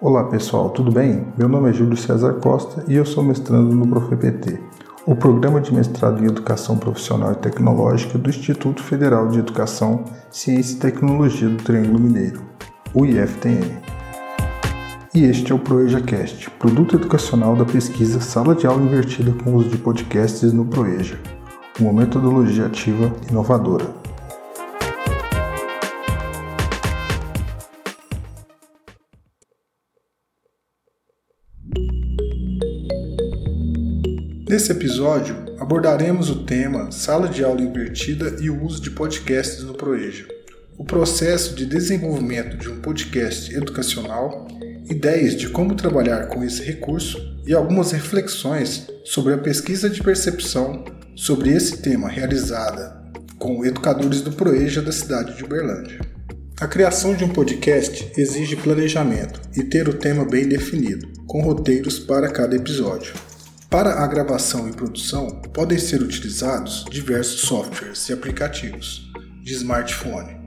Olá pessoal, tudo bem? Meu nome é Júlio César Costa e eu sou mestrando no ProfEPT, o programa de mestrado em Educação Profissional e Tecnológica do Instituto Federal de Educação, Ciência e Tecnologia do Triângulo Mineiro, o IFTM. E este é o ProEjaCast, produto educacional da pesquisa Sala de Aula Invertida com uso de podcasts no ProEja, uma metodologia ativa inovadora. Nesse episódio, abordaremos o tema Sala de Aula Invertida e o uso de podcasts no Proeja. O processo de desenvolvimento de um podcast educacional, ideias de como trabalhar com esse recurso e algumas reflexões sobre a pesquisa de percepção sobre esse tema realizada com educadores do Proeja da cidade de Uberlândia. A criação de um podcast exige planejamento e ter o tema bem definido, com roteiros para cada episódio. Para a gravação e produção, podem ser utilizados diversos softwares e aplicativos de smartphone,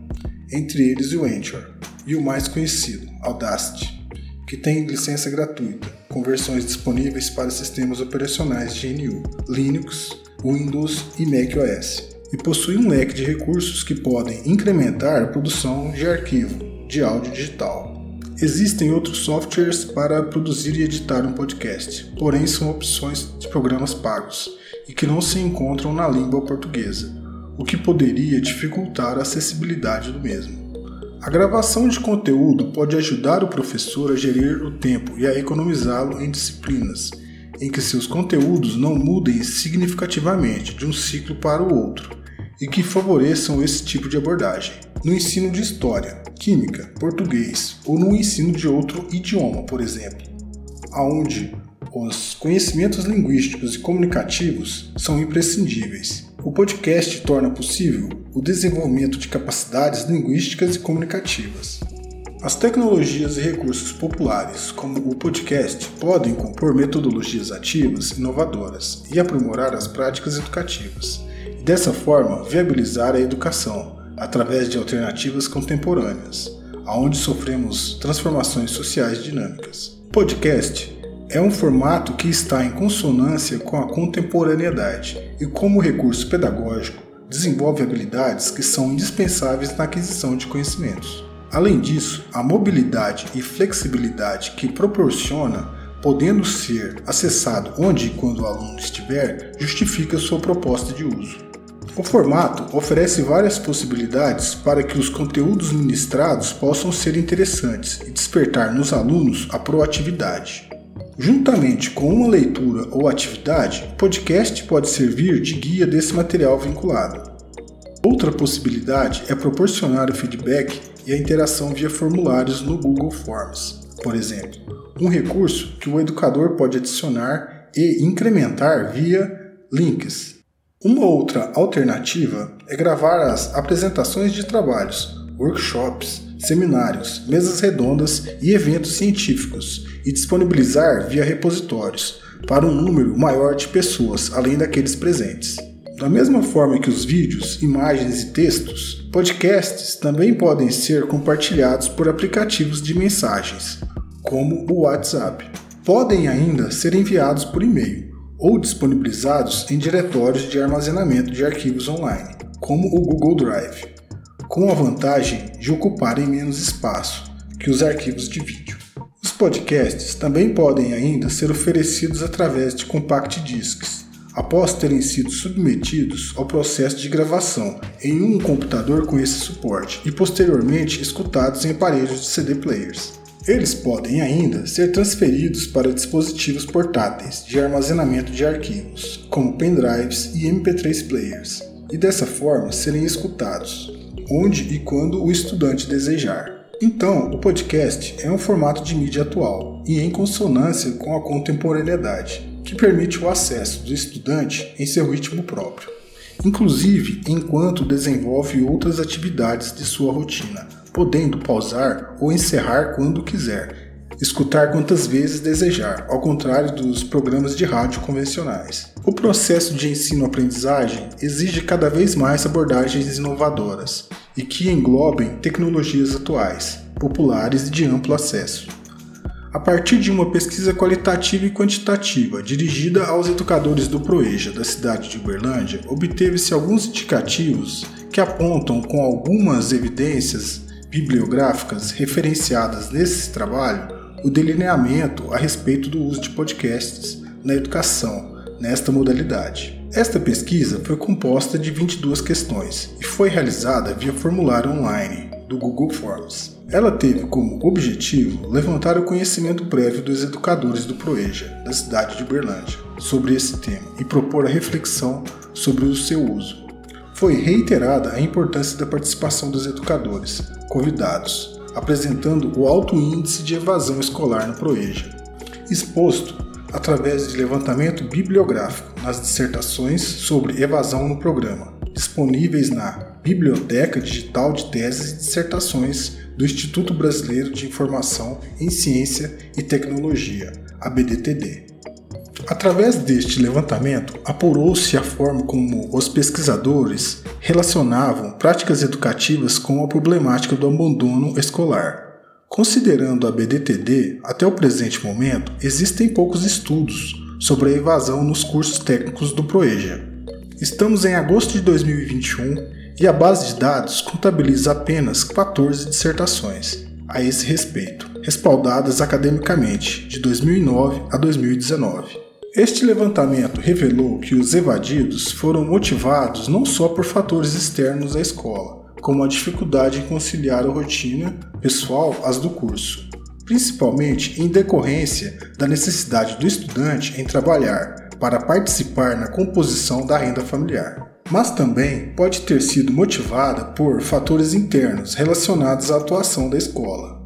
entre eles o Anchor e o mais conhecido, Audacity, que tem licença gratuita, com versões disponíveis para sistemas operacionais GNU, Linux, Windows e macOS, e possui um leque de recursos que podem incrementar a produção de arquivo de áudio digital. Existem outros softwares para produzir e editar um podcast, porém são opções de programas pagos e que não se encontram na língua portuguesa, o que poderia dificultar a acessibilidade do mesmo. A gravação de conteúdo pode ajudar o professor a gerir o tempo e a economizá-lo em disciplinas em que seus conteúdos não mudem significativamente de um ciclo para o outro e que favoreçam esse tipo de abordagem. No ensino de história, química, português ou no ensino de outro idioma, por exemplo, aonde os conhecimentos linguísticos e comunicativos são imprescindíveis. O podcast torna possível o desenvolvimento de capacidades linguísticas e comunicativas. As tecnologias e recursos populares, como o podcast, podem compor metodologias ativas, inovadoras e aprimorar as práticas educativas, e dessa forma viabilizar a educação, através de alternativas contemporâneas, aonde sofremos transformações sociais dinâmicas. Podcast é um formato que está em consonância com a contemporaneidade e, como recurso pedagógico, desenvolve habilidades que são indispensáveis na aquisição de conhecimentos. Além disso, a mobilidade e flexibilidade que proporciona, podendo ser acessado onde e quando o aluno estiver, justifica sua proposta de uso. O formato oferece várias possibilidades para que os conteúdos ministrados possam ser interessantes e despertar nos alunos a proatividade. Juntamente com uma leitura ou atividade, o podcast pode servir de guia desse material vinculado. Outra possibilidade é proporcionar o feedback e a interação via formulários no Google Forms, por exemplo, um recurso que o educador pode adicionar e incrementar via links uma outra alternativa é gravar as apresentações de trabalhos, workshops, seminários, mesas redondas e eventos científicos e disponibilizar via repositórios para um número maior de pessoas além daqueles presentes. Da mesma forma que os vídeos, imagens e textos, podcasts também podem ser compartilhados por aplicativos de mensagens, como o WhatsApp. Podem ainda ser enviados por e-mail ou disponibilizados em diretórios de armazenamento de arquivos online, como o Google Drive, com a vantagem de ocuparem menos espaço que os arquivos de vídeo. Os podcasts também podem ainda ser oferecidos através de compact discs, após terem sido submetidos ao processo de gravação em um computador com esse suporte e posteriormente escutados em aparelhos de CD players. Eles podem ainda ser transferidos para dispositivos portáteis de armazenamento de arquivos, como pendrives e MP3 players, e dessa forma serem escutados, onde e quando o estudante desejar. Então, o podcast é um formato de mídia atual e em consonância com a contemporaneidade, que permite o acesso do estudante em seu ritmo próprio, inclusive enquanto desenvolve outras atividades de sua rotina podendo pausar ou encerrar quando quiser, escutar quantas vezes desejar, ao contrário dos programas de rádio convencionais. O processo de ensino-aprendizagem exige cada vez mais abordagens inovadoras e que englobem tecnologias atuais, populares e de amplo acesso. A partir de uma pesquisa qualitativa e quantitativa dirigida aos educadores do Proeja da cidade de Uberlândia, obteve-se alguns indicativos que apontam com algumas evidências bibliográficas referenciadas nesse trabalho o delineamento a respeito do uso de podcasts na educação nesta modalidade. Esta pesquisa foi composta de 22 questões e foi realizada via formulário online do Google Forms. Ela teve como objetivo levantar o conhecimento prévio dos educadores do Proeja, da cidade de Uberlândia, sobre esse tema e propor a reflexão sobre o seu uso. Foi reiterada a importância da participação dos educadores, convidados, apresentando o alto índice de evasão escolar no Proeja, exposto através de levantamento bibliográfico nas dissertações sobre evasão no programa, disponíveis na Biblioteca Digital de Teses e Dissertações do Instituto Brasileiro de Informação em Ciência e Tecnologia, ABDTD. Através deste levantamento, apurou-se a forma como os pesquisadores relacionavam práticas educativas com a problemática do abandono escolar. Considerando a BDTD, até o presente momento, existem poucos estudos sobre a evasão nos cursos técnicos do Proeja. Estamos em agosto de 2021 e a base de dados contabiliza apenas 14 dissertações a esse respeito, respaldadas academicamente de 2009 a 2019. Este levantamento revelou que os evadidos foram motivados não só por fatores externos à escola, como a dificuldade em conciliar a rotina pessoal às do curso, principalmente em decorrência da necessidade do estudante em trabalhar para participar na composição da renda familiar mas também pode ter sido motivada por fatores internos relacionados à atuação da escola.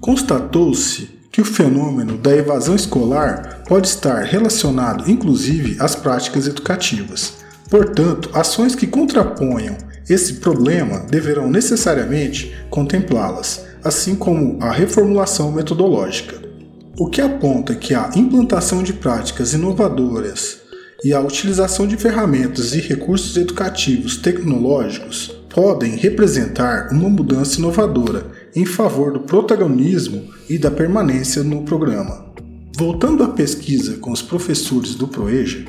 Constatou-se que o fenômeno da evasão escolar pode estar relacionado inclusive às práticas educativas. Portanto, ações que contraponham esse problema deverão necessariamente contemplá-las, assim como a reformulação metodológica. O que aponta que a implantação de práticas inovadoras e a utilização de ferramentas e recursos educativos tecnológicos podem representar uma mudança inovadora em favor do protagonismo e da permanência no programa. Voltando à pesquisa com os professores do Proeja,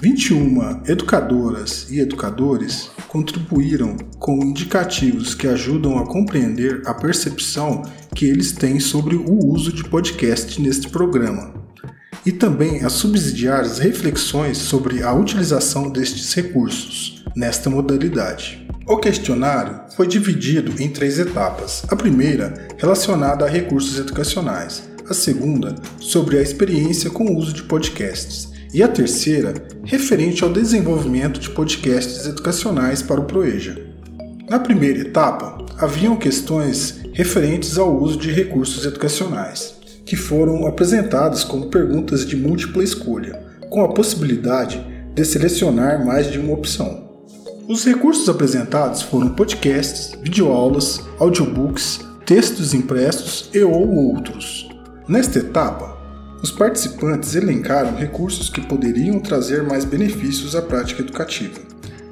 21 educadoras e educadores contribuíram com indicativos que ajudam a compreender a percepção que eles têm sobre o uso de podcast neste programa e também a subsidiar as reflexões sobre a utilização destes recursos nesta modalidade. O questionário foi dividido em três etapas. A primeira, relacionada a recursos educacionais, a segunda, sobre a experiência com o uso de podcasts, e a terceira, referente ao desenvolvimento de podcasts educacionais para o Proeja. Na primeira etapa, haviam questões referentes ao uso de recursos educacionais que foram apresentadas como perguntas de múltipla escolha, com a possibilidade de selecionar mais de uma opção. Os recursos apresentados foram podcasts, videoaulas, audiobooks, textos impressos e ou outros. Nesta etapa, os participantes elencaram recursos que poderiam trazer mais benefícios à prática educativa.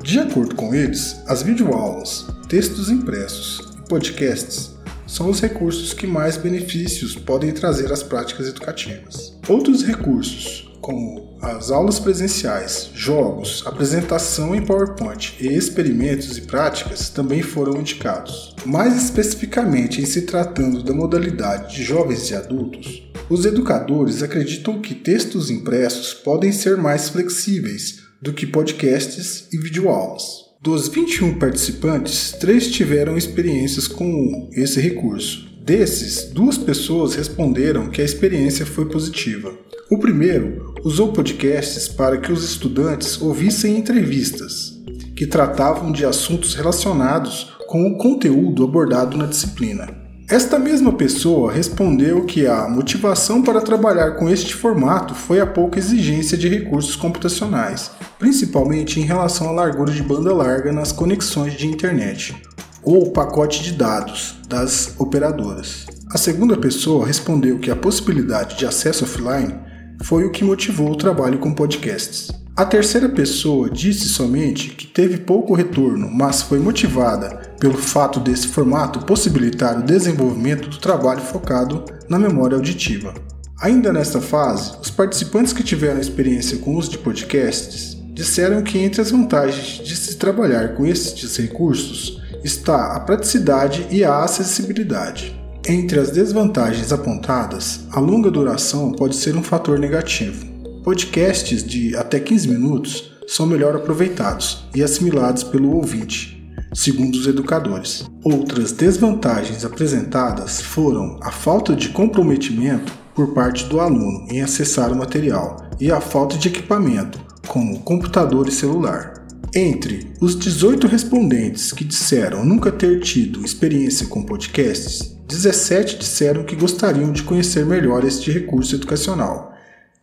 De acordo com eles, as videoaulas, textos impressos e podcasts são os recursos que mais benefícios podem trazer às práticas educativas. Outros recursos, como as aulas presenciais, jogos, apresentação em PowerPoint e experimentos e práticas, também foram indicados. Mais especificamente, em se tratando da modalidade de jovens e adultos, os educadores acreditam que textos impressos podem ser mais flexíveis do que podcasts e videoaulas. Dos 21 participantes, três tiveram experiências com esse recurso. Desses, duas pessoas responderam que a experiência foi positiva. O primeiro usou podcasts para que os estudantes ouvissem entrevistas que tratavam de assuntos relacionados com o conteúdo abordado na disciplina. Esta mesma pessoa respondeu que a motivação para trabalhar com este formato foi a pouca exigência de recursos computacionais principalmente em relação à largura de banda larga nas conexões de internet ou pacote de dados das operadoras. A segunda pessoa respondeu que a possibilidade de acesso offline foi o que motivou o trabalho com podcasts. A terceira pessoa disse somente que teve pouco retorno, mas foi motivada pelo fato desse formato possibilitar o desenvolvimento do trabalho focado na memória auditiva. Ainda nesta fase, os participantes que tiveram experiência com o uso de podcasts disseram que entre as vantagens de se trabalhar com estes recursos está a praticidade e a acessibilidade. Entre as desvantagens apontadas, a longa duração pode ser um fator negativo. Podcasts de até 15 minutos são melhor aproveitados e assimilados pelo ouvinte, segundo os educadores. Outras desvantagens apresentadas foram a falta de comprometimento por parte do aluno em acessar o material e a falta de equipamento, como computador e celular. Entre os 18 respondentes que disseram nunca ter tido experiência com podcasts, 17 disseram que gostariam de conhecer melhor este recurso educacional.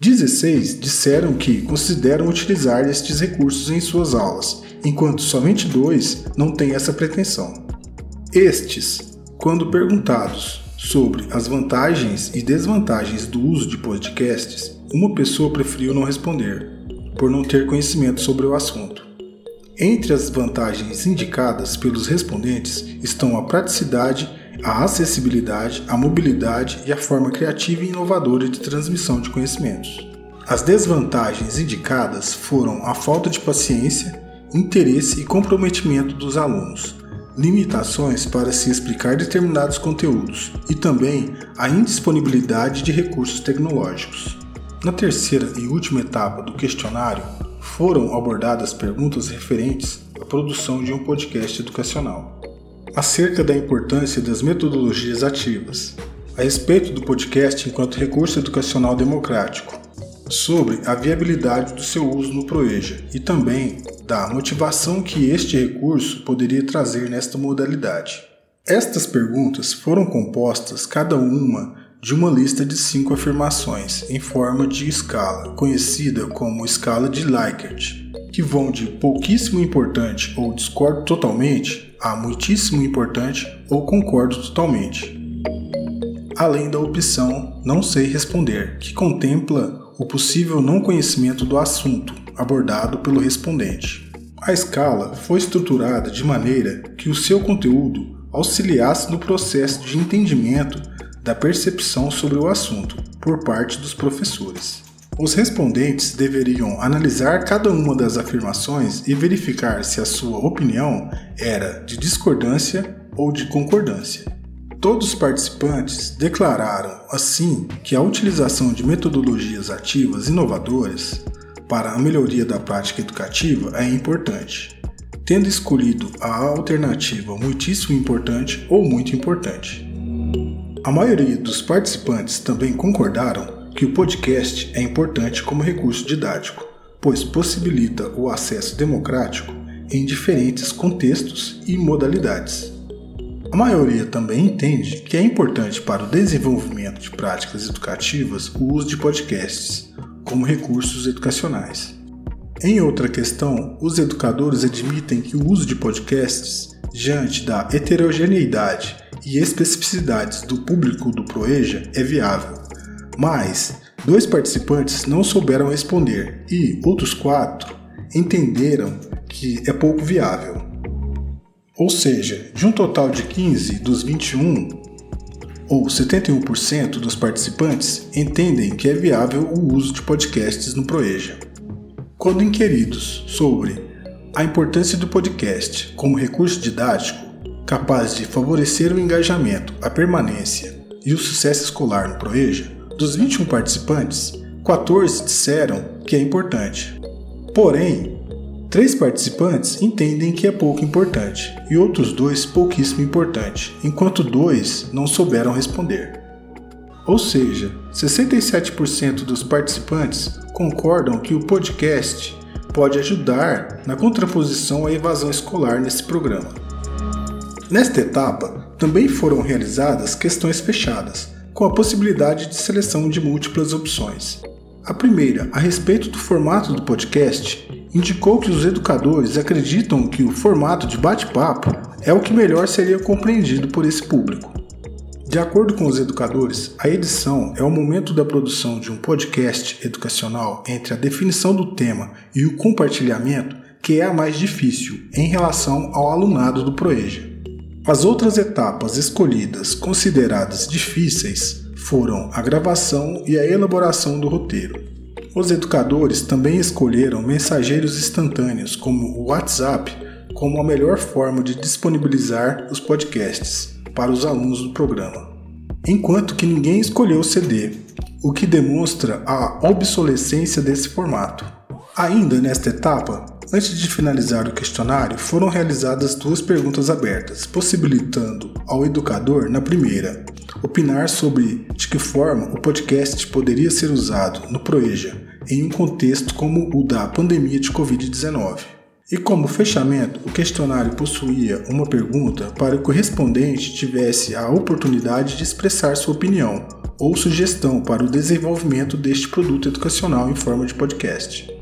16 disseram que consideram utilizar estes recursos em suas aulas, enquanto somente dois não têm essa pretensão. Estes, quando perguntados sobre as vantagens e desvantagens do uso de podcasts, uma pessoa preferiu não responder, por não ter conhecimento sobre o assunto. Entre as vantagens indicadas pelos respondentes estão a praticidade a acessibilidade, a mobilidade e a forma criativa e inovadora de transmissão de conhecimentos. As desvantagens indicadas foram a falta de paciência, interesse e comprometimento dos alunos, limitações para se explicar determinados conteúdos e também a indisponibilidade de recursos tecnológicos. Na terceira e última etapa do questionário, foram abordadas perguntas referentes à produção de um podcast educacional acerca da importância das metodologias ativas, a respeito do podcast enquanto recurso educacional democrático, sobre a viabilidade do seu uso no Proeja e também da motivação que este recurso poderia trazer nesta modalidade. Estas perguntas foram compostas cada uma de uma lista de cinco afirmações em forma de escala, conhecida como escala de Likert, que vão de pouquíssimo importante ou discordo totalmente a muitíssimo importante ou concordo totalmente. Além da opção não sei responder, que contempla o possível não conhecimento do assunto abordado pelo respondente. A escala foi estruturada de maneira que o seu conteúdo auxiliasse no processo de entendimento da percepção sobre o assunto por parte dos professores. Os respondentes deveriam analisar cada uma das afirmações e verificar se a sua opinião era de discordância ou de concordância. Todos os participantes declararam, assim, que a utilização de metodologias ativas inovadoras para a melhoria da prática educativa é importante, tendo escolhido a alternativa muitíssimo importante ou muito importante. A maioria dos participantes também concordaram que o podcast é importante como recurso didático, pois possibilita o acesso democrático em diferentes contextos e modalidades. A maioria também entende que é importante para o desenvolvimento de práticas educativas o uso de podcasts como recursos educacionais. Em outra questão, os educadores admitem que o uso de podcasts, diante da heterogeneidade e especificidades do público do Proeja, é viável mas dois participantes não souberam responder e outros quatro entenderam que é pouco viável. Ou seja, de um total de 15 dos 21, ou 71% dos participantes entendem que é viável o uso de podcasts no Proeja. Quando inquiridos sobre a importância do podcast como recurso didático capaz de favorecer o engajamento, a permanência e o sucesso escolar no Proeja, dos 21 participantes, 14 disseram que é importante. Porém, três participantes entendem que é pouco importante e outros dois pouquíssimo importante, enquanto dois não souberam responder. Ou seja, 67% dos participantes concordam que o podcast pode ajudar na contraposição à evasão escolar nesse programa. Nesta etapa, também foram realizadas questões fechadas, com a possibilidade de seleção de múltiplas opções. A primeira, a respeito do formato do podcast, indicou que os educadores acreditam que o formato de bate-papo é o que melhor seria compreendido por esse público. De acordo com os educadores, a edição é o momento da produção de um podcast educacional entre a definição do tema e o compartilhamento que é a mais difícil em relação ao alunado do Proeja. As outras etapas escolhidas, consideradas difíceis, foram a gravação e a elaboração do roteiro. Os educadores também escolheram mensageiros instantâneos, como o WhatsApp, como a melhor forma de disponibilizar os podcasts para os alunos do programa. Enquanto que ninguém escolheu o CD, o que demonstra a obsolescência desse formato. Ainda nesta etapa, antes de finalizar o questionário, foram realizadas duas perguntas abertas, possibilitando ao educador, na primeira, opinar sobre de que forma o podcast poderia ser usado no Proeja em um contexto como o da pandemia de Covid-19. E como fechamento, o questionário possuía uma pergunta para que o respondente tivesse a oportunidade de expressar sua opinião ou sugestão para o desenvolvimento deste produto educacional em forma de podcast.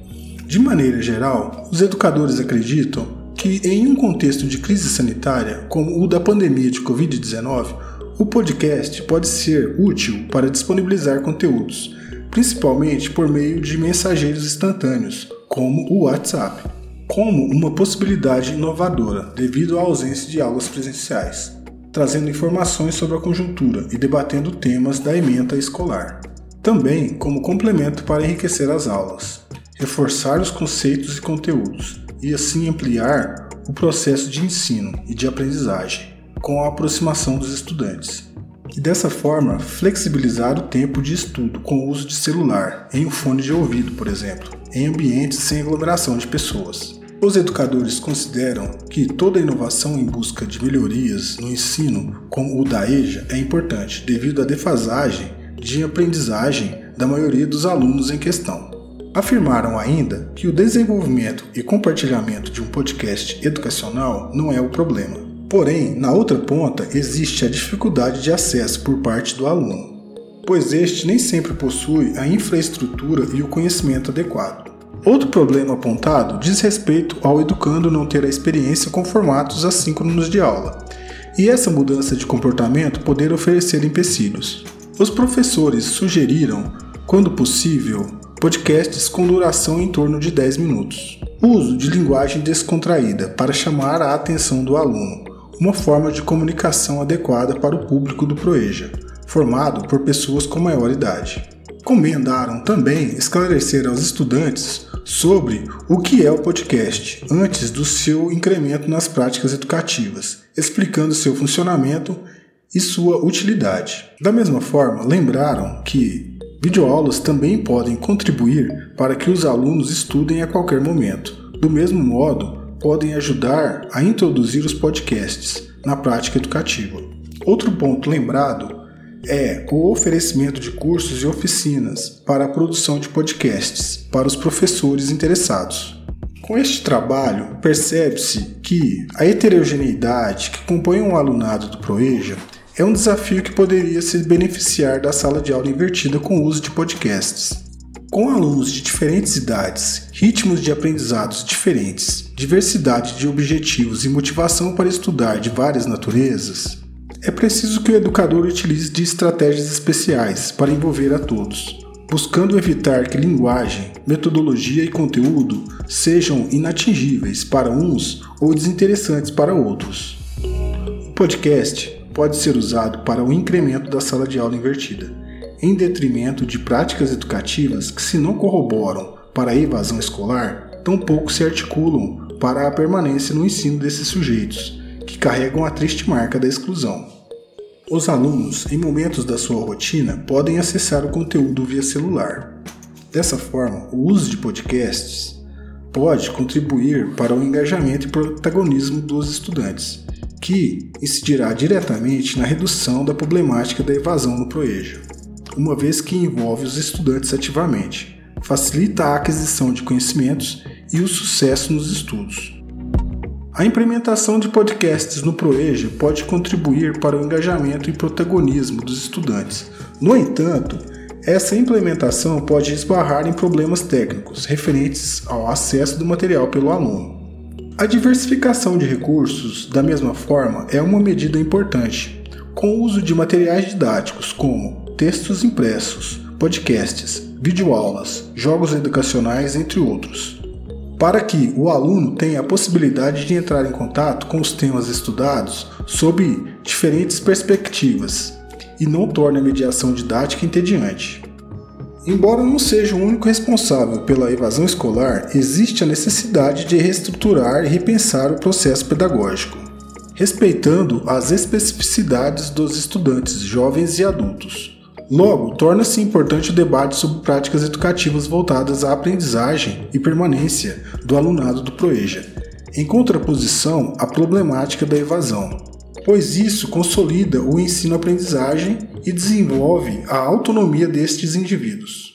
De maneira geral, os educadores acreditam que, em um contexto de crise sanitária como o da pandemia de Covid-19, o podcast pode ser útil para disponibilizar conteúdos, principalmente por meio de mensageiros instantâneos, como o WhatsApp, como uma possibilidade inovadora devido à ausência de aulas presenciais trazendo informações sobre a conjuntura e debatendo temas da ementa escolar. Também como complemento para enriquecer as aulas, reforçar os conceitos e conteúdos e assim ampliar o processo de ensino e de aprendizagem com a aproximação dos estudantes. E dessa forma, flexibilizar o tempo de estudo com o uso de celular em um fone de ouvido, por exemplo, em ambientes sem aglomeração de pessoas. Os educadores consideram que toda inovação em busca de melhorias no ensino, como o da EJA, é importante devido à defasagem de aprendizagem da maioria dos alunos em questão. Afirmaram ainda que o desenvolvimento e compartilhamento de um podcast educacional não é o problema. Porém, na outra ponta existe a dificuldade de acesso por parte do aluno, pois este nem sempre possui a infraestrutura e o conhecimento adequado. Outro problema apontado diz respeito ao educando não ter a experiência com formatos assíncronos de aula, e essa mudança de comportamento poder oferecer empecilhos. Os professores sugeriram, quando possível, podcasts com duração em torno de 10 minutos. Uso de linguagem descontraída para chamar a atenção do aluno, uma forma de comunicação adequada para o público do Proeja, formado por pessoas com maior idade. Comendaram também esclarecer aos estudantes sobre o que é o podcast antes do seu incremento nas práticas educativas, explicando seu funcionamento e sua utilidade. Da mesma forma, lembraram que videoaulas também podem contribuir para que os alunos estudem a qualquer momento. Do mesmo modo, podem ajudar a introduzir os podcasts na prática educativa. Outro ponto lembrado é o oferecimento de cursos e oficinas para a produção de podcasts para os professores interessados. Com este trabalho, percebe-se que a heterogeneidade que compõe um alunado do Proeja é um desafio que poderia se beneficiar da sala de aula invertida com o uso de podcasts. Com alunos de diferentes idades, ritmos de aprendizados diferentes, diversidade de objetivos e motivação para estudar de várias naturezas, é preciso que o educador utilize de estratégias especiais para envolver a todos, buscando evitar que linguagem, metodologia e conteúdo sejam inatingíveis para uns ou desinteressantes para outros. O podcast pode ser usado para o incremento da sala de aula invertida, em detrimento de práticas educativas que, se não corroboram para a evasão escolar, tampouco se articulam para a permanência no ensino desses sujeitos, que carregam a triste marca da exclusão. Os alunos, em momentos da sua rotina, podem acessar o conteúdo via celular. Dessa forma, o uso de podcasts pode contribuir para o engajamento e protagonismo dos estudantes, que incidirá diretamente na redução da problemática da evasão no Proeja, uma vez que envolve os estudantes ativamente, facilita a aquisição de conhecimentos e o sucesso nos estudos. A implementação de podcasts no Proeja pode contribuir para o engajamento e protagonismo dos estudantes. No entanto, essa implementação pode esbarrar em problemas técnicos referentes ao acesso do material pelo aluno. A diversificação de recursos, da mesma forma, é uma medida importante, com o uso de materiais didáticos como textos impressos, podcasts, videoaulas, jogos educacionais, entre outros para que o aluno tenha a possibilidade de entrar em contato com os temas estudados sob diferentes perspectivas e não torne a mediação didática entediante. Embora não seja o único responsável pela evasão escolar, existe a necessidade de reestruturar e repensar o processo pedagógico, respeitando as especificidades dos estudantes, jovens e adultos. Logo, torna-se importante o debate sobre práticas educativas voltadas à aprendizagem e permanência do alunado do Proeja, em contraposição à problemática da evasão, pois isso consolida o ensino-aprendizagem e desenvolve a autonomia destes indivíduos.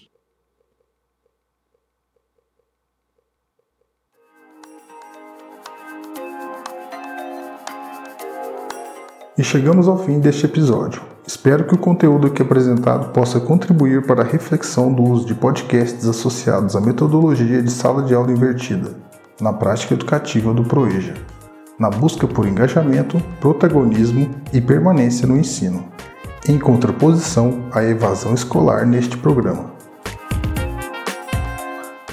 E chegamos ao fim deste episódio. Espero que o conteúdo aqui apresentado possa contribuir para a reflexão do uso de podcasts associados à metodologia de sala de aula invertida na prática educativa do Proeja na busca por engajamento, protagonismo e permanência no ensino, em contraposição à evasão escolar neste programa.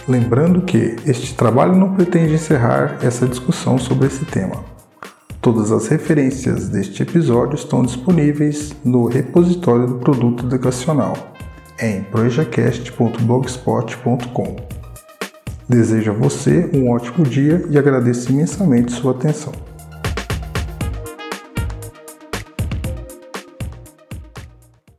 Lembrando que este trabalho não pretende encerrar essa discussão sobre esse tema. Todas as referências deste episódio estão disponíveis no repositório do produto educacional em projecast.blogspot.com. Desejo a você um ótimo dia e agradeço imensamente sua atenção.